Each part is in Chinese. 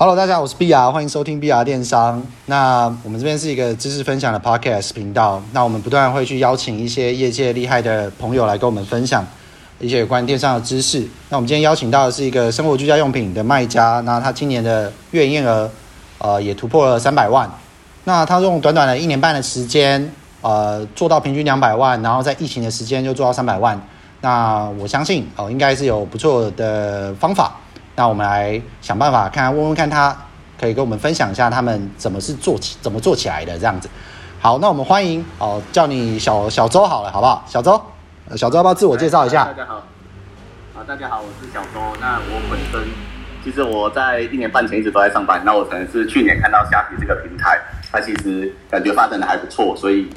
Hello，大家好，我是 BR，欢迎收听 BR 电商。那我们这边是一个知识分享的 Podcast 频道。那我们不断会去邀请一些业界厉害的朋友来跟我们分享一些有关电商的知识。那我们今天邀请到的是一个生活居家用品的卖家，那他今年的月营业额呃也突破了三百万。那他用短短的一年半的时间，呃，做到平均两百万，然后在疫情的时间就做到三百万。那我相信哦，应该是有不错的方法。那我们来想办法看，问问看他可以跟我们分享一下他们怎么是做起，怎么做起来的这样子。好，那我们欢迎哦，叫你小小周好了，好不好？小周，小周要不要自我介绍一下？大家好，啊，大家好，我是小周。那我本身其实我在一年半前一直都在上班，那我可能是去年看到虾皮这个平台，它其实感觉发展的还不错，所以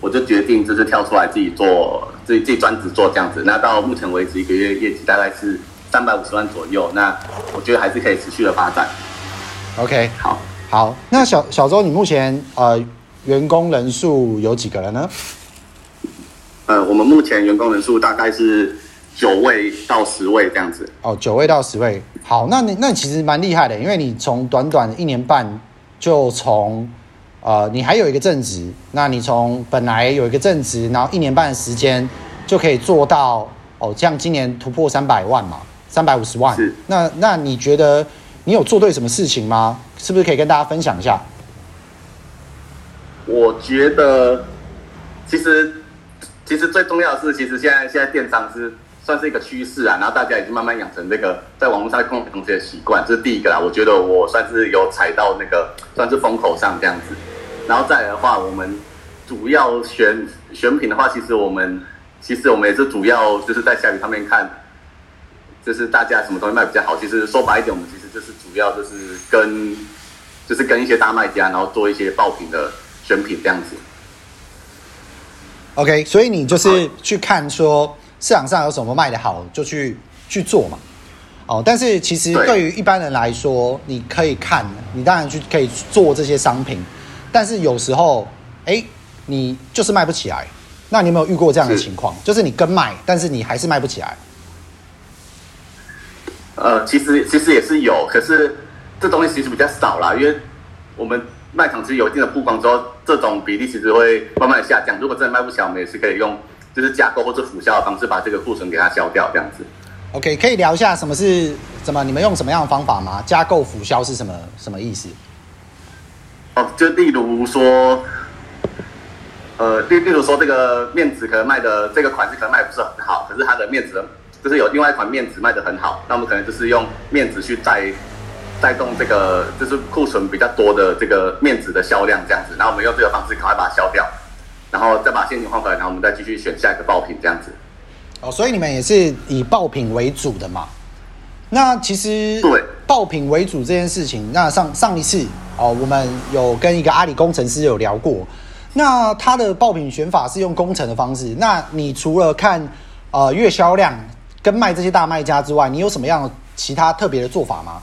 我就决定就是跳出来自己做，自己自己专职做这样子。那到目前为止，一个月业绩大概是。三百五十万左右，那我觉得还是可以持续的发展。OK，好，好，那小小周，你目前呃员工人数有几个人呢？呃，我们目前员工人数大概是九位到十位这样子。哦，九位到十位，好，那你那其实蛮厉害的，因为你从短短一年半就从呃你还有一个正职，那你从本来有一个正职，然后一年半的时间就可以做到哦，像今年突破三百万嘛。三百五十万，那那你觉得你有做对什么事情吗？是不是可以跟大家分享一下？我觉得其实其实最重要的是，其实现在现在电商是算是一个趋势啊，然后大家已经慢慢养成这个在网络上购买东西的习惯，这是第一个啦。我觉得我算是有踩到那个算是风口上这样子，然后再来的话，我们主要选选品的话，其实我们其实我们也是主要就是在下雨上面看。就是大家什么东西卖比较好？其实说白一点，我们其实就是主要就是跟，就是跟一些大卖家，然后做一些爆品的选品这样子。OK，所以你就是去看说市场上有什么卖的好，就去去做嘛。哦，但是其实对于一般人来说，你可以看，你当然去可以做这些商品，但是有时候，哎，你就是卖不起来。那你有没有遇过这样的情况？就是你跟卖，但是你还是卖不起来。呃，其实其实也是有，可是这东西其实比较少啦，因为我们卖场其实有一定的曝光之后，这种比例其实会慢慢的下降。如果真的卖不起来，我们也是可以用就是加购或者辅销的方式把这个库存给它消掉，这样子。OK，可以聊一下什么是怎么你们用什么样的方法吗？加购辅销是什么什么意思？哦，就例如说，呃，例例如说这个面子可能卖的这个款式可能卖不是很好，可是它的面子。就是有另外一款面纸卖的很好，那我们可能就是用面纸去带带动这个就是库存比较多的这个面纸的销量这样子，然后我们用这个方式赶快把它销掉，然后再把现金换回来，然后我们再继续选下一个爆品这样子。哦，所以你们也是以爆品为主的嘛？那其实对爆品为主这件事情，那上上一次哦，我们有跟一个阿里工程师有聊过，那他的爆品选法是用工程的方式，那你除了看呃月销量？跟卖这些大卖家之外，你有什么样其他特别的做法吗？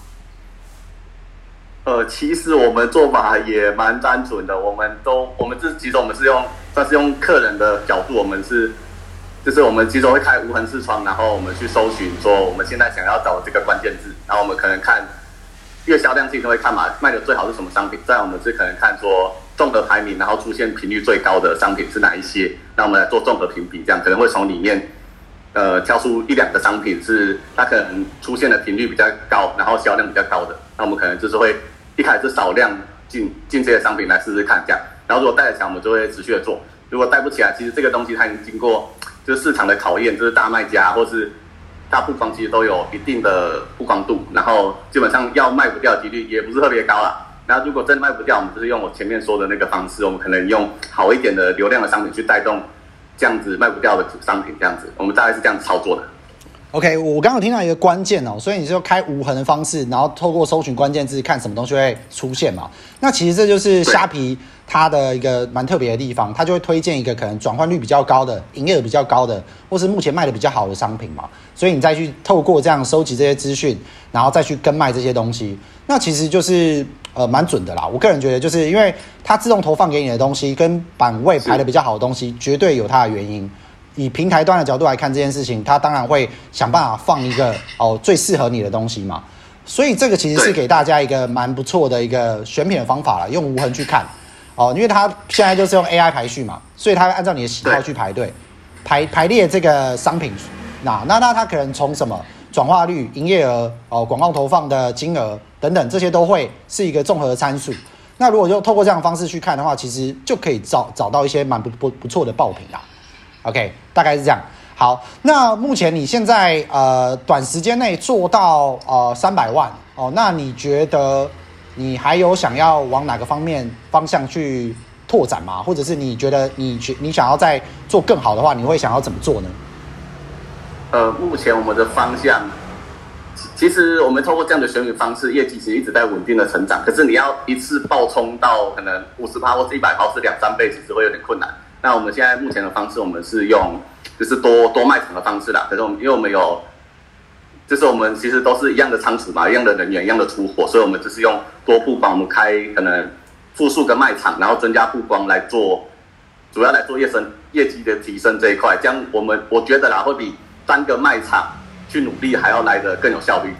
呃，其实我们做法也蛮单纯的，我们都我们这其实我们是用算是用客人的角度，我们是就是我们其实会开无痕视窗，然后我们去搜寻说我们现在想要找这个关键字，然后我们可能看月销量，自己都会看嘛，卖的最好是什么商品，再我们是可能看说综合排名，然后出现频率最高的商品是哪一些，那我们来做综合评比，这样可能会从里面。呃，挑出一两个商品是它可能出现的频率比较高，然后销量比较高的，那我们可能就是会一开始少量进进这些商品来试试看，这样。然后如果带得起来，我们就会持续的做；如果带不起来，其实这个东西它已经经过就是市场的考验，就是大卖家或是大曝光其实都有一定的曝光度，然后基本上要卖不掉几率也不是特别高了。然后如果真卖不掉，我们就是用我前面说的那个方式，我们可能用好一点的流量的商品去带动。这样子卖不掉的商品，这样子，我们大概是这样操作的。OK，我刚刚听到一个关键哦，所以你就开无痕的方式，然后透过搜寻关键字看什么东西会出现嘛？那其实这就是虾皮它的一个蛮特别的地方，它就会推荐一个可能转换率比较高的、营业额比较高的，或是目前卖的比较好的商品嘛。所以你再去透过这样收集这些资讯，然后再去跟卖这些东西，那其实就是。呃，蛮准的啦。我个人觉得，就是因为它自动投放给你的东西跟版位排的比较好的东西，绝对有它的原因。以平台端的角度来看这件事情，它当然会想办法放一个哦最适合你的东西嘛。所以这个其实是对给大家一个蛮不错的一个选品的方法了，用无痕去看哦，因为它现在就是用 AI 排序嘛，所以它会按照你的喜好去排队排排列这个商品，那那那它可能从什么转化率、营业额、哦广告投放的金额等等这些都会是一个综合的参数。那如果就透过这样的方式去看的话，其实就可以找找到一些蛮不不不错的爆品啦。OK，大概是这样。好，那目前你现在呃短时间内做到呃三百万哦，那你觉得你还有想要往哪个方面方向去拓展吗？或者是你觉得你觉你想要再做更好的话，你会想要怎么做呢？呃，目前我们的方向，其实我们透过这样的选举方式，业绩其实一直在稳定的成长。可是你要一次爆冲到可能五十趴或是一百趴是两三倍，其实会有点困难。那我们现在目前的方式，我们是用就是多多卖场的方式啦。可是我们因为我们有，就是我们其实都是一样的仓储嘛，一样的人员，一样的出货，所以我们就是用多曝光，我们开可能复数个卖场，然后增加曝光来做，主要来做业升业绩的提升这一块。这样我们我觉得啦，会比单个卖场去努力还要来的更有效率。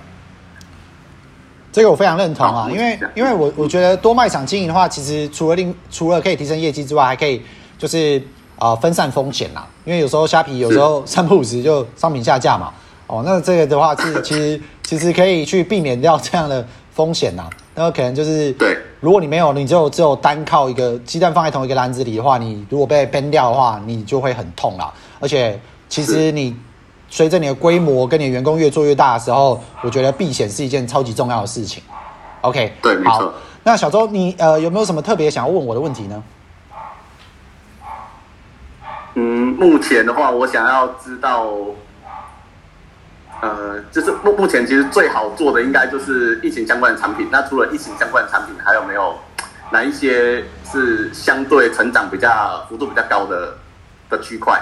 这个我非常认同啊，因为因为我我觉得多卖场经营的话，其实除了令除了可以提升业绩之外，还可以就是呃分散风险啦。因为有时候虾皮有时候三不五时就商品下架嘛，哦，那这个的话是 其实其实可以去避免掉这样的风险呐。那可能就是对，如果你没有，你就只有单靠一个鸡蛋放在同一个篮子里的话，你如果被 ban 掉的话，你就会很痛啦。而且其实你随着你的规模跟你的员工越做越大的时候，我觉得避险是一件超级重要的事情。OK，好对没错。那小周，你呃有没有什么特别想要问我的问题呢？嗯，目前的话，我想要知道，呃，就是目目前其实最好做的应该就是疫情相关的产品。那除了疫情相关的产品，还有没有哪一些是相对成长比较幅度比较高的的区块？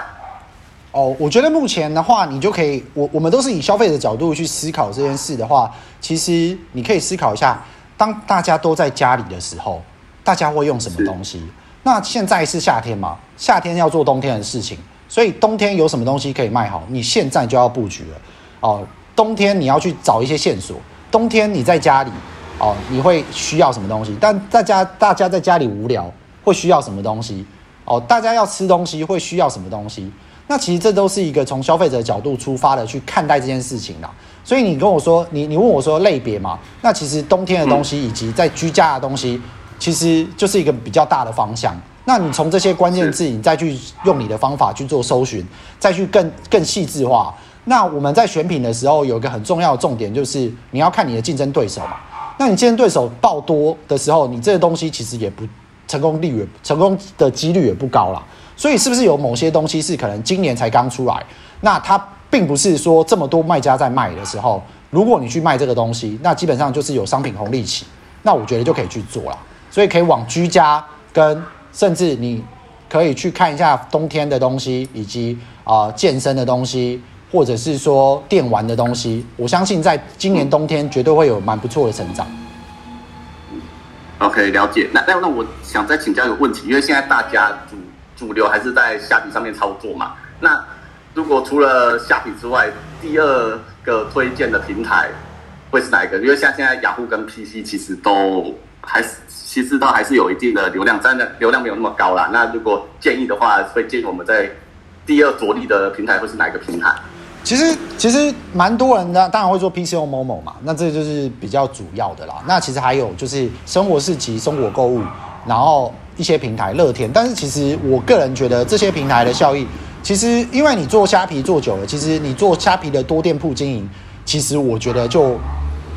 哦，我觉得目前的话，你就可以，我我们都是以消费者角度去思考这件事的话，其实你可以思考一下，当大家都在家里的时候，大家会用什么东西？那现在是夏天嘛，夏天要做冬天的事情，所以冬天有什么东西可以卖好，你现在就要布局了。哦，冬天你要去找一些线索，冬天你在家里，哦，你会需要什么东西？但大家大家在家里无聊，会需要什么东西？哦，大家要吃东西会需要什么东西？那其实这都是一个从消费者角度出发的去看待这件事情啦。所以你跟我说，你你问我说类别嘛，那其实冬天的东西以及在居家的东西，其实就是一个比较大的方向。那你从这些关键字，你再去用你的方法去做搜寻，再去更更细致化。那我们在选品的时候，有一个很重要的重点，就是你要看你的竞争对手嘛。那你竞争对手爆多的时候，你这个东西其实也不成功率也成功的几率也不高啦。所以是不是有某些东西是可能今年才刚出来？那它并不是说这么多卖家在卖的时候，如果你去卖这个东西，那基本上就是有商品红利期，那我觉得就可以去做了。所以可以往居家跟甚至你可以去看一下冬天的东西，以及啊、健身的东西，或者是说电玩的东西。我相信在今年冬天绝对会有蛮不错的成长。OK，了解。那那那我想再请教一个问题，因为现在大家主主流还是在虾皮上面操作嘛。那如果除了虾皮之外，第二个推荐的平台会是哪一个？因为像现在雅虎跟 PC 其实都还是其实它还是有一定的流量，但流量没有那么高啦。那如果建议的话，会建议我们在第二着力的平台会是哪一个平台？其实其实蛮多人的，当然会做 PCO MOMO 嘛，那这就是比较主要的啦。那其实还有就是生活市集、生活购物，然后一些平台乐天。但是其实我个人觉得这些平台的效益，其实因为你做虾皮做久了，其实你做虾皮的多店铺经营，其实我觉得就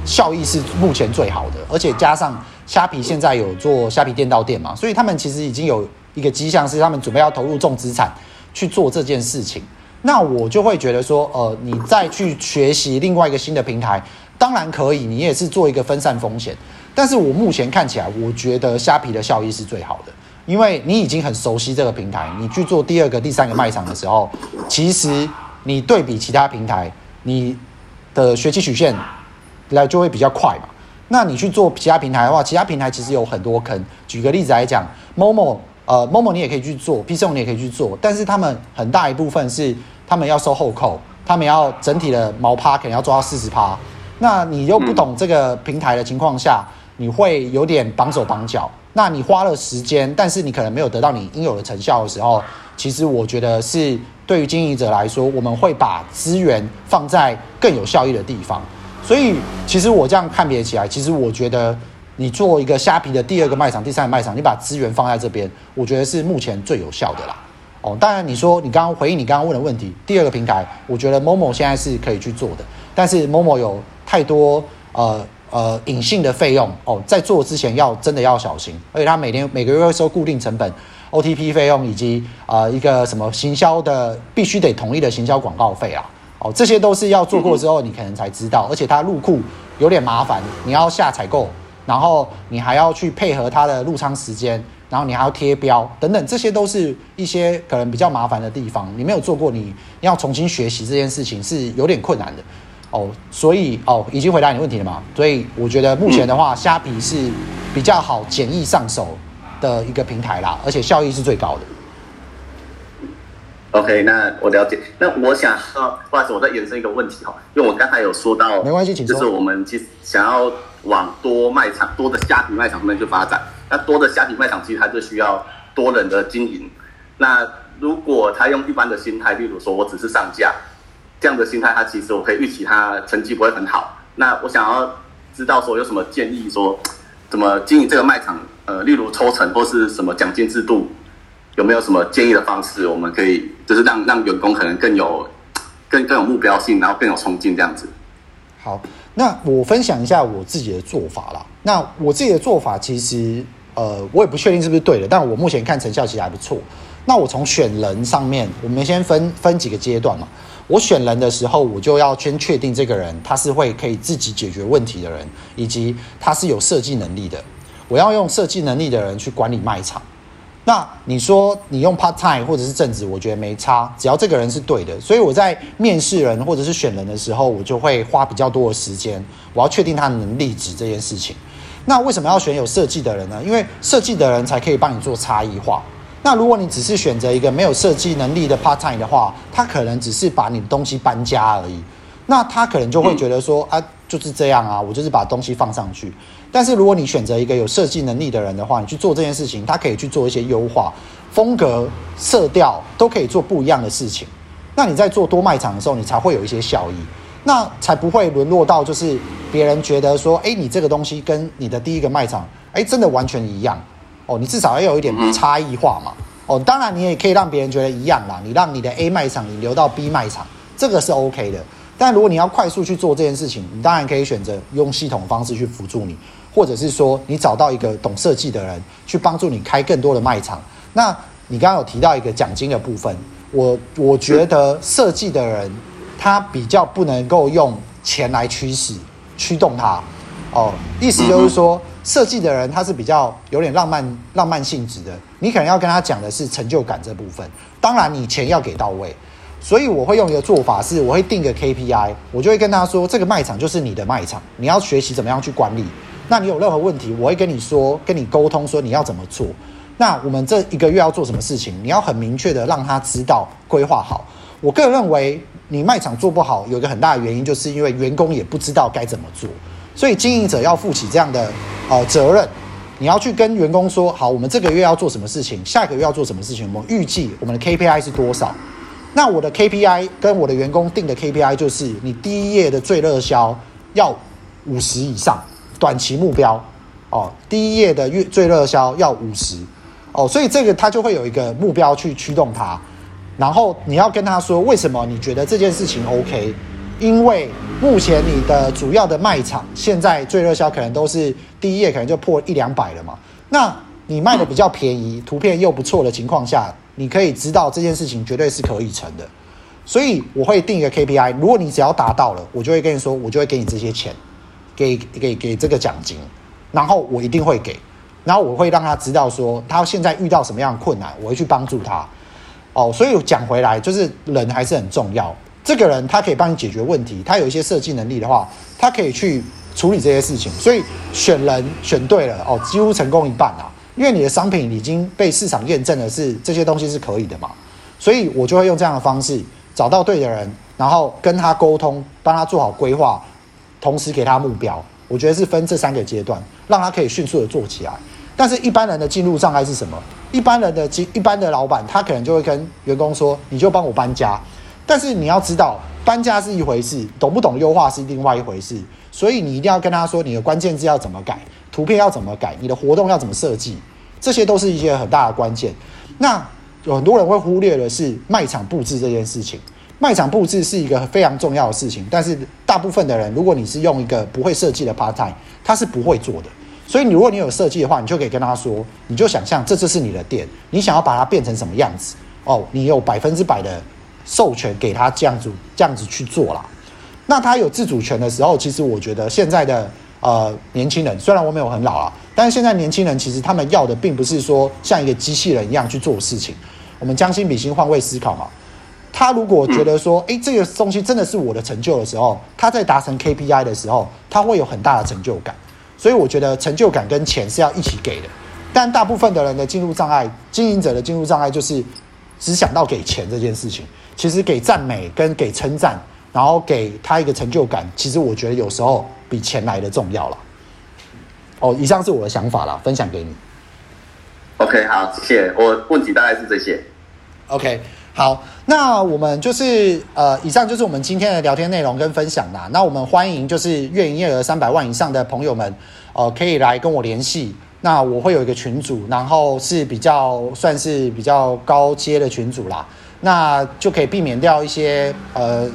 效益是目前最好的，而且加上虾皮现在有做虾皮店到店嘛，所以他们其实已经有一个迹象是他们准备要投入重资产去做这件事情。那我就会觉得说，呃，你再去学习另外一个新的平台，当然可以，你也是做一个分散风险。但是我目前看起来，我觉得虾皮的效益是最好的，因为你已经很熟悉这个平台，你去做第二个、第三个卖场的时候，其实你对比其他平台，你的学习曲线来就会比较快嘛。那你去做其他平台的话，其他平台其实有很多坑。举个例子来讲，Momo，呃，Momo 你也可以去做，P 送你也可以去做，但是他们很大一部分是他们要收后扣，他们要整体的毛趴可能要做到四十趴。那你又不懂这个平台的情况下，你会有点绑手绑脚。那你花了时间，但是你可能没有得到你应有的成效的时候，其实我觉得是对于经营者来说，我们会把资源放在更有效益的地方。所以，其实我这样判别起来，其实我觉得你做一个虾皮的第二个卖场、第三个卖场，你把资源放在这边，我觉得是目前最有效的啦。哦，当然你说你刚刚回应你刚刚问的问题，第二个平台，我觉得 Momo 现在是可以去做的，但是 Momo 有太多呃。呃，隐性的费用哦，在做之前要真的要小心，而且他每天每个月会收固定成本、OTP 费用以及呃一个什么行销的必须得同意的行销广告费啊，哦，这些都是要做过之后你可能才知道，而且它入库有点麻烦，你要下采购，然后你还要去配合它的入仓时间，然后你还要贴标等等，这些都是一些可能比较麻烦的地方，你没有做过，你要重新学习这件事情是有点困难的。哦，所以哦，已经回答你问题了嘛？所以我觉得目前的话，虾皮是比较好、简易上手的一个平台啦，而且效益是最高的。OK，那我了解。那我想，不好意思，我再延伸一个问题哈，因为我刚才有说到，没关系，请说。就是我们其实想要往多卖场、多的虾皮卖场上面去发展。那多的虾皮卖场其实它就需要多人的经营。那如果他用一般的心态，例如说我只是上架。这样的心态，他其实我可以预期他成绩不会很好。那我想要知道说有什么建议，说怎么经营这个卖场？呃，例如抽成或是什么奖金制度，有没有什么建议的方式？我们可以就是让让员工可能更有更更有目标性，然后更有冲劲这样子。好，那我分享一下我自己的做法啦。那我自己的做法其实呃，我也不确定是不是对的，但我目前看成效其实还不错。那我从选人上面，我们先分分几个阶段嘛。我选人的时候，我就要先确定这个人他是会可以自己解决问题的人，以及他是有设计能力的。我要用设计能力的人去管理卖场。那你说你用 part time 或者是正职，我觉得没差，只要这个人是对的。所以我在面试人或者是选人的时候，我就会花比较多的时间，我要确定他的能力值这件事情。那为什么要选有设计的人呢？因为设计的人才可以帮你做差异化。那如果你只是选择一个没有设计能力的 part time 的话，他可能只是把你的东西搬家而已。那他可能就会觉得说啊，就是这样啊，我就是把东西放上去。但是如果你选择一个有设计能力的人的话，你去做这件事情，他可以去做一些优化，风格、色调都可以做不一样的事情。那你在做多卖场的时候，你才会有一些效益，那才不会沦落到就是别人觉得说，哎，你这个东西跟你的第一个卖场，哎，真的完全一样。哦，你至少要有一点差异化嘛。哦，当然你也可以让别人觉得一样啦。你让你的 A 卖场你留到 B 卖场，这个是 OK 的。但如果你要快速去做这件事情，你当然可以选择用系统方式去辅助你，或者是说你找到一个懂设计的人去帮助你开更多的卖场。那你刚刚有提到一个奖金的部分，我我觉得设计的人他比较不能够用钱来驱使驱动他。哦，意思就是说。设计的人他是比较有点浪漫、浪漫性质的，你可能要跟他讲的是成就感这部分。当然，你钱要给到位，所以我会用一个做法是，我会定个 KPI，我就会跟他说，这个卖场就是你的卖场，你要学习怎么样去管理。那你有任何问题，我会跟你说，跟你沟通说你要怎么做。那我们这一个月要做什么事情，你要很明确的让他知道，规划好。我个人认为，你卖场做不好，有一个很大的原因，就是因为员工也不知道该怎么做。所以经营者要负起这样的呃责任，你要去跟员工说好，我们这个月要做什么事情，下个月要做什么事情，我们预计我们的 KPI 是多少？那我的 KPI 跟我的员工定的 KPI 就是你第一页的最热销要五十以上，短期目标哦，第一页的月最热销要五十哦，所以这个他就会有一个目标去驱动他，然后你要跟他说为什么你觉得这件事情 OK。因为目前你的主要的卖场现在最热销可能都是第一页可能就破一两百了嘛，那你卖的比较便宜，图片又不错的情况下，你可以知道这件事情绝对是可以成的，所以我会定一个 KPI，如果你只要达到了，我就会跟你说，我就会给你这些钱，给给给这个奖金，然后我一定会给，然后我会让他知道说他现在遇到什么样的困难，我会去帮助他。哦，所以讲回来就是人还是很重要。这个人他可以帮你解决问题，他有一些设计能力的话，他可以去处理这些事情。所以选人选对了哦，几乎成功一半啊！因为你的商品已经被市场验证了，是这些东西是可以的嘛。所以我就会用这样的方式找到对的人，然后跟他沟通，帮他做好规划，同时给他目标。我觉得是分这三个阶段，让他可以迅速的做起来。但是一般人的进入障碍是什么？一般人的一般的老板，他可能就会跟员工说：“你就帮我搬家。”但是你要知道，搬家是一回事，懂不懂优化是另外一回事。所以你一定要跟他说，你的关键字要怎么改，图片要怎么改，你的活动要怎么设计，这些都是一些很大的关键。那有很多人会忽略的是卖场布置这件事情。卖场布置是一个非常重要的事情，但是大部分的人，如果你是用一个不会设计的 part time，他是不会做的。所以你如果你有设计的话，你就可以跟他说，你就想象这就是你的店，你想要把它变成什么样子哦，你有百分之百的授权给他这样子这样子去做啦。那他有自主权的时候，其实我觉得现在的呃年轻人，虽然我没有很老啊，但是现在年轻人其实他们要的并不是说像一个机器人一样去做事情，我们将心比心，换位思考嘛。他如果觉得说，哎，这个东西真的是我的成就的时候，他在达成 KPI 的时候，他会有很大的成就感。所以我觉得成就感跟钱是要一起给的。但大部分的人的进入障碍，经营者的进入障碍就是只想到给钱这件事情。其实给赞美跟给称赞，然后给他一个成就感，其实我觉得有时候比钱来的重要了。哦，以上是我的想法啦，分享给你。OK，好，谢谢。我问题大概是这些。OK。好，那我们就是呃，以上就是我们今天的聊天内容跟分享啦。那我们欢迎就是月营业额三百万以上的朋友们，呃，可以来跟我联系。那我会有一个群组，然后是比较算是比较高阶的群组啦。那就可以避免掉一些呃，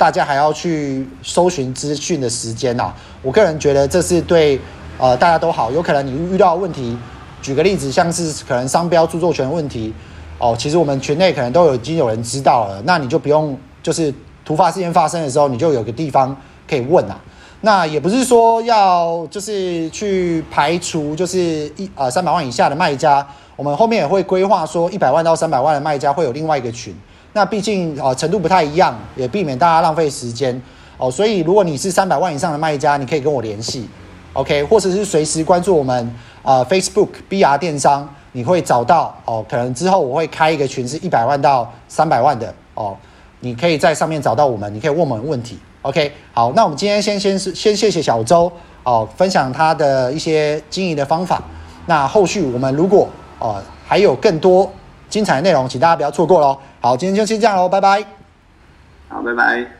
大家还要去搜寻资讯的时间呐。我个人觉得这是对呃大家都好。有可能你遇到问题，举个例子，像是可能商标著作权问题。哦，其实我们群内可能都有已经有人知道了，那你就不用就是突发事件发生的时候，你就有个地方可以问啊。那也不是说要就是去排除就是一呃三百万以下的卖家，我们后面也会规划说一百万到三百万的卖家会有另外一个群。那毕竟呃程度不太一样，也避免大家浪费时间哦。所以如果你是三百万以上的卖家，你可以跟我联系，OK，或者是随时关注我们啊 Facebook BR 电商。你会找到哦，可能之后我会开一个群，是一百万到三百万的哦，你可以在上面找到我们，你可以问我们问题。OK，好，那我们今天先先是先谢谢小周哦，分享他的一些经营的方法。那后续我们如果哦还有更多精彩的内容，请大家不要错过喽。好，今天就先这样喽，拜拜。好，拜拜。